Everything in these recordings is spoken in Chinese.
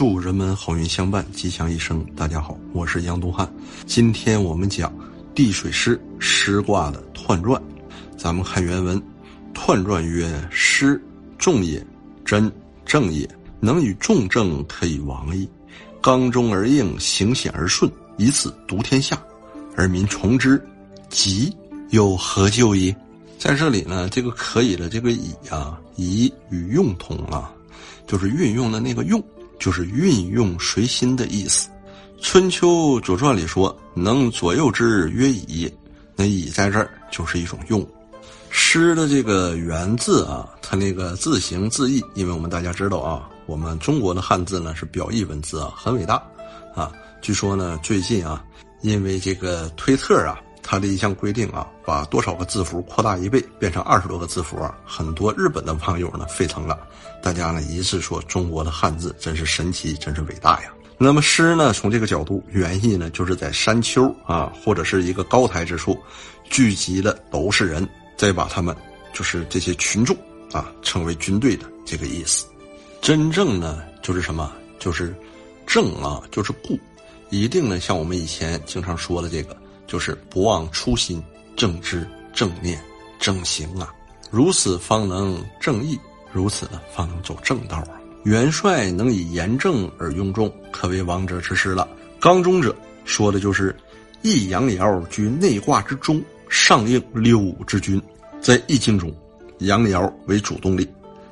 祝人们好运相伴，吉祥一生。大家好，我是杨东汉。今天我们讲地水师师卦的彖传。咱们看原文：彖传曰：师，重也，真正也，能与众正，可以亡矣。刚中而应，行险而顺，以此独天下，而民从之，吉又何咎矣？在这里呢，这个可以的这个以啊，以与用同啊，就是运用的那个用。就是运用随心的意思，《春秋左传》里说：“能左右之曰以。”那以在这儿就是一种用。诗的这个原字啊，它那个字形字义，因为我们大家知道啊，我们中国的汉字呢是表意文字啊，很伟大啊。据说呢，最近啊，因为这个推特啊，它的一项规定啊，把多少个字符扩大一倍，变成二十多个字符啊，很多日本的网友呢沸腾了。大家呢一致说中国的汉字真是神奇，真是伟大呀。那么诗呢，从这个角度，原意呢就是在山丘啊，或者是一个高台之处，聚集的都是人，再把他们就是这些群众啊称为军队的这个意思。真正呢就是什么？就是正啊，就是固，一定呢像我们以前经常说的这个，就是不忘初心，正知正念正行啊，如此方能正义。如此呢，方能走正道啊！元帅能以严正而用众，可为王者之师了。刚中者说的就是易阳爻居内卦之中，上应六五之君。在易经中，阳爻为主动力，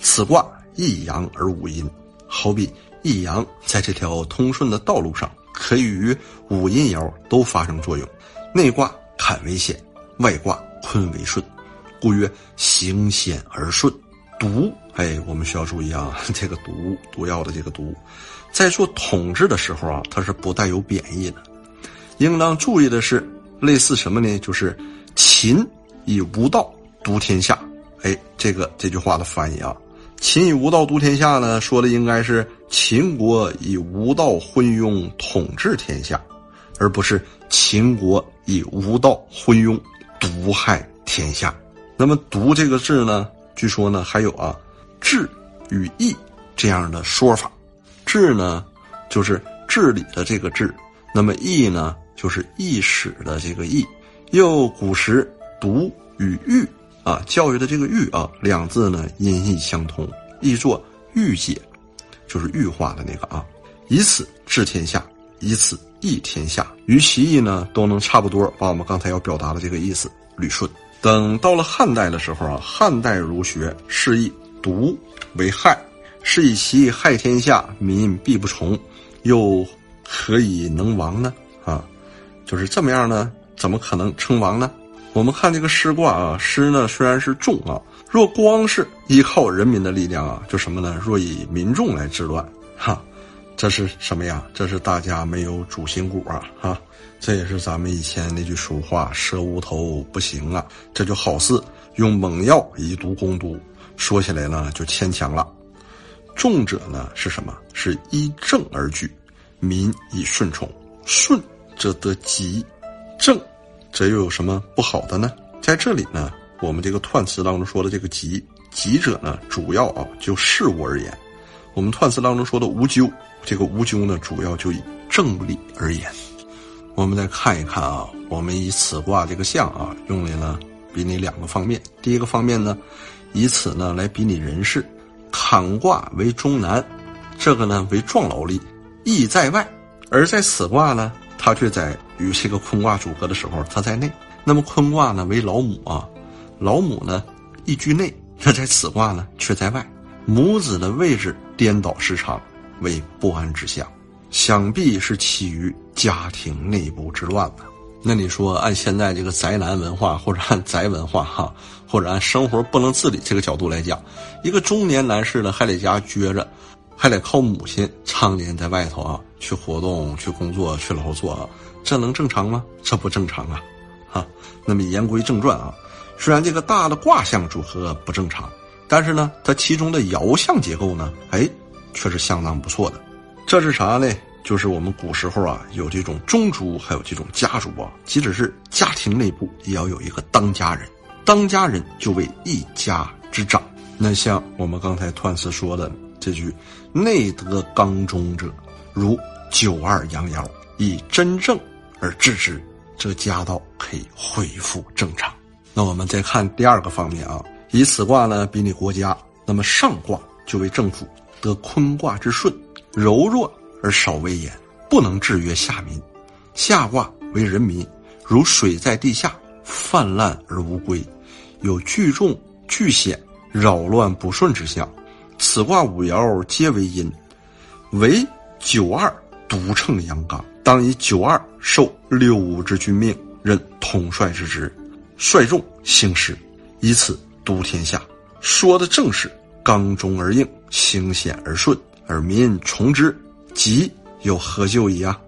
此卦一阳而五阴，好比一阳在这条通顺的道路上，可以与五阴爻都发生作用。内卦坎为险，外卦坤为顺，故曰行险而顺。毒，哎，我们需要注意啊，这个毒毒药的这个毒，在做统治的时候啊，它是不带有贬义的。应当注意的是，类似什么呢？就是秦以无道独天下。哎，这个这句话的翻译啊，秦以无道独天下呢，说的应该是秦国以无道昏庸统治天下，而不是秦国以无道昏庸毒害天下。那么“毒”这个字呢？据说呢，还有啊，治与义这样的说法。治呢，就是治理的这个治；那么义呢，就是义史的这个义。又古时读与育啊，教育的这个育啊，两字呢音义相通，译作御解，就是玉化的那个啊。以此治天下，以此益天下，于其意呢，都能差不多把我们刚才要表达的这个意思捋顺。等到了汉代的时候啊，汉代儒学是以毒为害，是以其害天下，民必不从，又何以能亡呢？啊，就是这么样呢？怎么可能称王呢？我们看这个师卦啊，师呢虽然是众啊，若光是依靠人民的力量啊，就什么呢？若以民众来治乱，哈，这是什么呀？这是大家没有主心骨啊，哈。这也是咱们以前那句俗话“蛇无头不行啊”，这就好似用猛药以毒攻毒，说起来呢就牵强了。重者呢是什么？是依正而举，民以顺从，顺则得吉，正，这又有什么不好的呢？在这里呢，我们这个彖词当中说的这个吉，吉者呢，主要啊就事物而言；我们彖词当中说的无咎，这个无咎呢，主要就以正理而言。我们再看一看啊，我们以此卦这个象啊，用来呢比拟两个方面。第一个方面呢，以此呢来比拟人事，坎卦为中南，这个呢为壮劳力，意在外；而在此卦呢，它却在与这个坤卦组合的时候，它在内。那么坤卦呢为老母啊，老母呢易居内，那在此卦呢却在外，母子的位置颠倒失常，为不安之象。想必是起于家庭内部之乱吧？那你说，按现在这个宅男文化，或者按宅文化哈，或者按生活不能自理这个角度来讲，一个中年男士呢，还得家撅着，还得靠母亲常年在外头啊去活动、去工作、去劳作啊，这能正常吗？这不正常啊！哈，那么言归正传啊，虽然这个大的卦象组合不正常，但是呢，它其中的爻象结构呢，哎，却是相当不错的。这是啥呢？就是我们古时候啊，有这种宗族，还有这种家族啊，即使是家庭内部，也要有一个当家人。当家人就为一家之长。那像我们刚才彖词说的，这句“内得刚中者，如九二阳爻，以真正而治之，这家道可以恢复正常。”那我们再看第二个方面啊，以此卦呢比拟国家，那么上卦就为政府，得坤卦之顺，柔弱而少威严，不能制约下民；下卦为人民，如水在地下，泛滥而无归，有聚众聚险。扰乱不顺之象，此卦五爻皆为阴，唯九二独乘阳刚，当以九二受六五之君命，任统帅之职，率众行事，以此督天下。说的正是刚中而应，行险而顺，而民从之，吉有何救矣啊？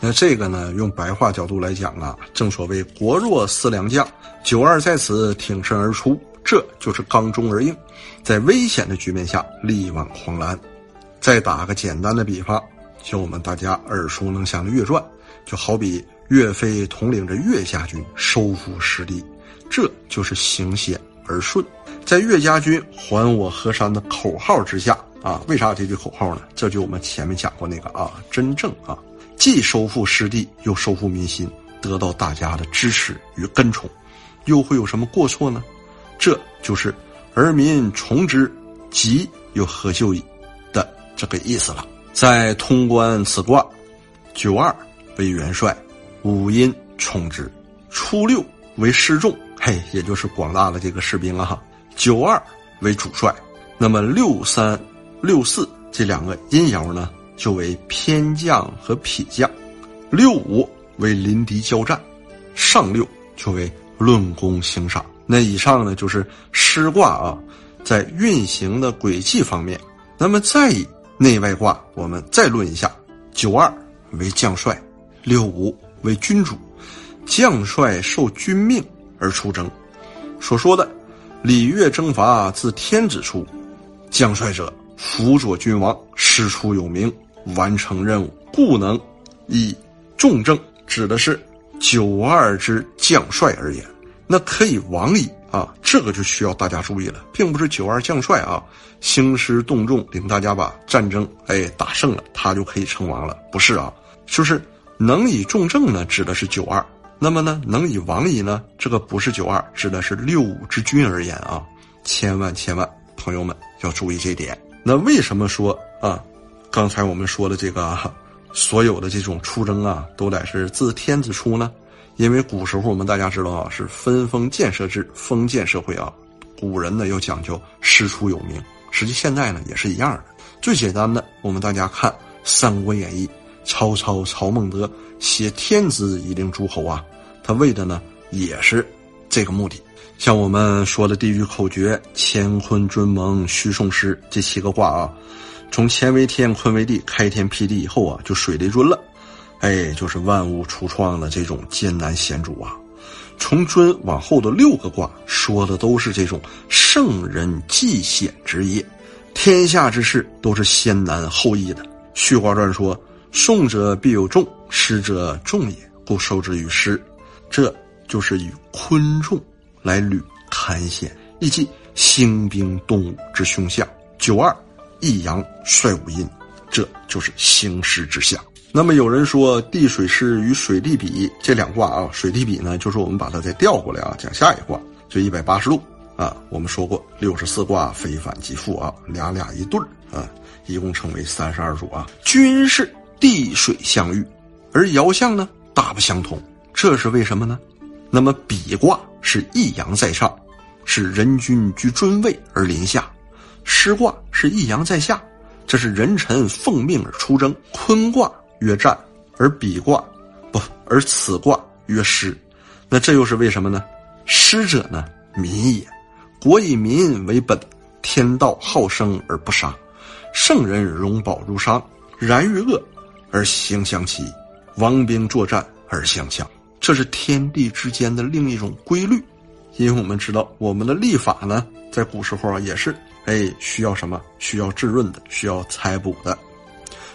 那这个呢，用白话角度来讲啊，正所谓国弱思良将，九二在此挺身而出。这就是刚中而应，在危险的局面下力挽狂澜。再打个简单的比方，就我们大家耳熟能详的《岳传》，就好比岳飞统领着岳家军收复失地，这就是行险而顺。在岳家军还我河山的口号之下啊，为啥有这句口号呢？这就我们前面讲过那个啊，真正啊，既收复失地，又收复民心，得到大家的支持与跟从，又会有什么过错呢？这就是“而民从之，吉有何咎矣”的这个意思了。在通关此卦，九二为元帅，五阴从之，初六为士众，嘿，也就是广大的这个士兵啊哈。九二为主帅，那么六三、六四这两个阴爻呢，就为偏将和痞将；六五为临敌交战，上六就为论功行赏。那以上呢，就是师卦啊，在运行的轨迹方面。那么再以内外卦，我们再论一下：九二为将帅，六五为君主。将帅受君命而出征，所说的礼乐征伐自天子出，将帅者辅佐君王，师出有名，完成任务，故能以重政，指的是九二之将帅而言。那可以亡矣啊！这个就需要大家注意了，并不是九二将帅啊，兴师动众领大家把战争哎打胜了，他就可以称王了，不是啊，就是能以重政呢，指的是九二。那么呢，能以王矣呢，这个不是九二，指的是六五之君而言啊，千万千万朋友们要注意这点。那为什么说啊，刚才我们说的这个所有的这种出征啊，都得是自天子出呢？因为古时候我们大家知道啊，是分封建设制，封建社会啊，古人呢要讲究师出有名。实际现在呢也是一样的。最简单的，我们大家看《三国演义》，曹操曹孟德写天子以令诸侯啊，他为的呢也是这个目的。像我们说的地狱口诀“乾坤尊蒙虚宋师”这七个卦啊，从乾为天，坤为地，开天辟地以后啊，就水雷尊了。哎，就是万物初创的这种艰难险阻啊！从尊往后的六个卦说的都是这种圣人济险之业，天下之事都是先难后易的。续卦传说：“送者必有重，失者重也，故受之于师。”这就是以坤重来履坎险，以及兴兵动武之凶相。九二一阳率五阴，这就是兴师之象。那么有人说地水师与水地比这两卦啊，水地比呢，就是我们把它再调过来啊，讲下一卦，就一百八十度啊。我们说过六十四卦非反即复啊，俩俩一对儿啊，一共称为三十二组啊。均是地水相遇，而爻象呢大不相同，这是为什么呢？那么比卦是一阳在上，是人君居尊位而临下；师卦是一阳在下，这是人臣奉命而出征。坤卦。曰战，而比卦不，而此卦曰师，那这又是为什么呢？师者呢，民也，国以民为本，天道好生而不杀，圣人容宝如商，然欲恶而行相齐，王兵作战而相强，这是天地之间的另一种规律。因为我们知道，我们的历法呢，在古时候啊，也是哎需要什么？需要滋润的，需要采补的。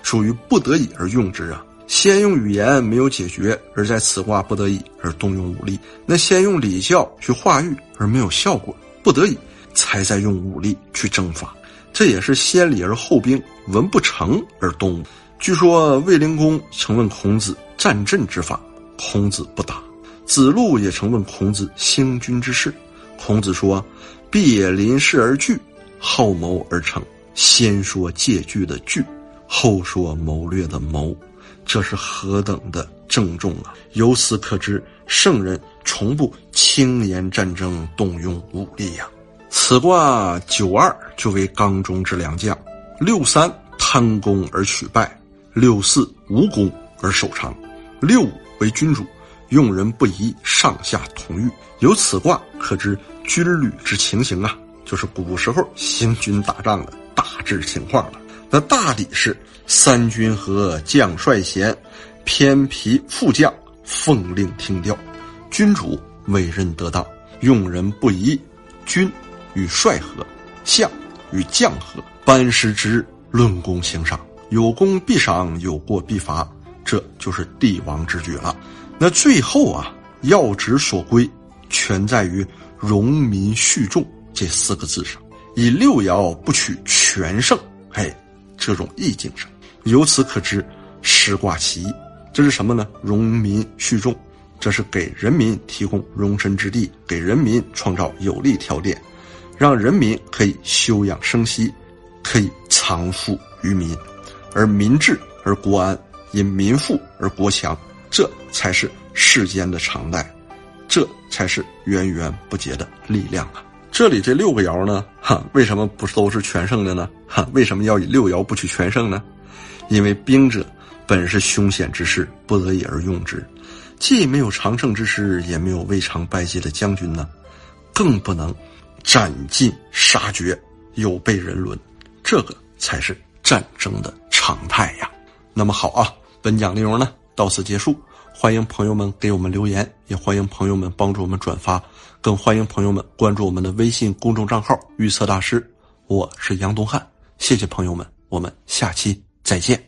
属于不得已而用之啊！先用语言没有解决，而在此卦不得已而动用武力；那先用礼教去化育而没有效果，不得已才在用武力去征伐。这也是先礼而后兵，文不成而动武。据说卫灵公曾问孔子战阵之法，孔子不答；子路也曾问孔子兴军之事，孔子说：“必也临事而惧，后谋而成。先说借据的据，后说谋略的谋，这是何等的郑重啊！由此可知，圣人从不轻言战争，动用武力呀。此卦九二就为刚中之良将，六三贪功而取败。”六四无功而守长，六五为君主，用人不疑，上下同欲。由此卦可知军旅之情形啊，就是古时候行军打仗的大致情况了。那大抵是三军合，将帅贤，偏皮副将奉令听调，君主委任得当，用人不疑。君与帅合，相与将合，班师之日，论功行赏。有功必赏，有过必罚，这就是帝王之举了。那最后啊，要旨所归，全在于“荣民恤众”这四个字上。以六爻不取全胜，嘿，这种意境上，由此可知师卦其意。这是什么呢？荣民恤众，这是给人民提供容身之地，给人民创造有利条件，让人民可以休养生息，可以藏富于民。而民治而国安，因民富而国强，这才是世间的常态，这才是源源不竭的力量啊！这里这六个爻呢，哈，为什么不都是全胜的呢？哈，为什么要以六爻不取全胜呢？因为兵者本是凶险之事，不得已而用之，既没有常胜之师，也没有未尝败绩的将军呢，更不能斩尽杀绝，有悖人伦，这个才是战争的。常态呀，那么好啊，本讲内容呢到此结束，欢迎朋友们给我们留言，也欢迎朋友们帮助我们转发，更欢迎朋友们关注我们的微信公众账号“预测大师”，我是杨东汉，谢谢朋友们，我们下期再见。